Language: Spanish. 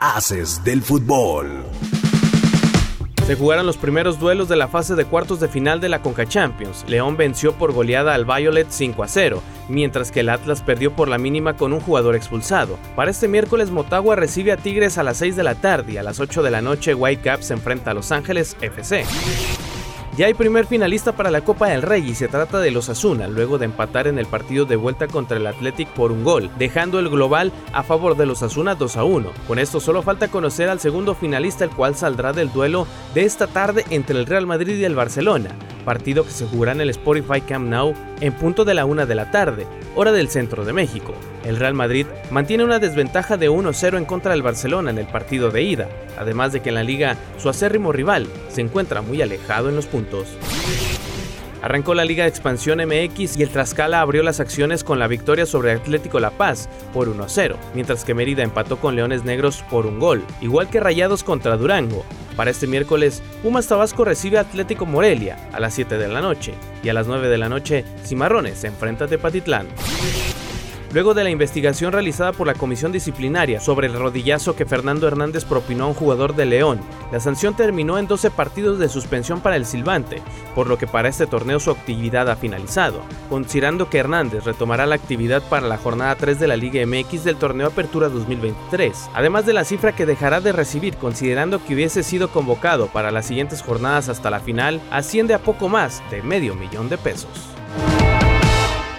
Haces del fútbol. Se jugaron los primeros duelos de la fase de cuartos de final de la Conca Champions. León venció por goleada al Violet 5 a 0, mientras que el Atlas perdió por la mínima con un jugador expulsado. Para este miércoles Motagua recibe a Tigres a las 6 de la tarde y a las 8 de la noche Whitecaps se enfrenta a Los Ángeles FC. Ya hay primer finalista para la Copa del Rey y se trata de los Asuna, luego de empatar en el partido de vuelta contra el Athletic por un gol, dejando el global a favor de los Asuna 2 a 1. Con esto solo falta conocer al segundo finalista, el cual saldrá del duelo de esta tarde entre el Real Madrid y el Barcelona partido que se jugará en el Spotify Camp Nou en punto de la una de la tarde, hora del centro de México. El Real Madrid mantiene una desventaja de 1-0 en contra del Barcelona en el partido de ida, además de que en la liga su acérrimo rival se encuentra muy alejado en los puntos. Arrancó la Liga de Expansión MX y el Trascala abrió las acciones con la victoria sobre Atlético La Paz por 1-0, mientras que Mérida empató con Leones Negros por un gol, igual que Rayados contra Durango. Para este miércoles, Pumas Tabasco recibe a Atlético Morelia a las 7 de la noche y a las 9 de la noche Cimarrones se enfrenta a Tepatitlán. Luego de la investigación realizada por la Comisión Disciplinaria sobre el rodillazo que Fernando Hernández propinó a un jugador de León, la sanción terminó en 12 partidos de suspensión para el silbante, por lo que para este torneo su actividad ha finalizado, considerando que Hernández retomará la actividad para la jornada 3 de la Liga MX del torneo Apertura 2023, además de la cifra que dejará de recibir considerando que hubiese sido convocado para las siguientes jornadas hasta la final, asciende a poco más de medio millón de pesos.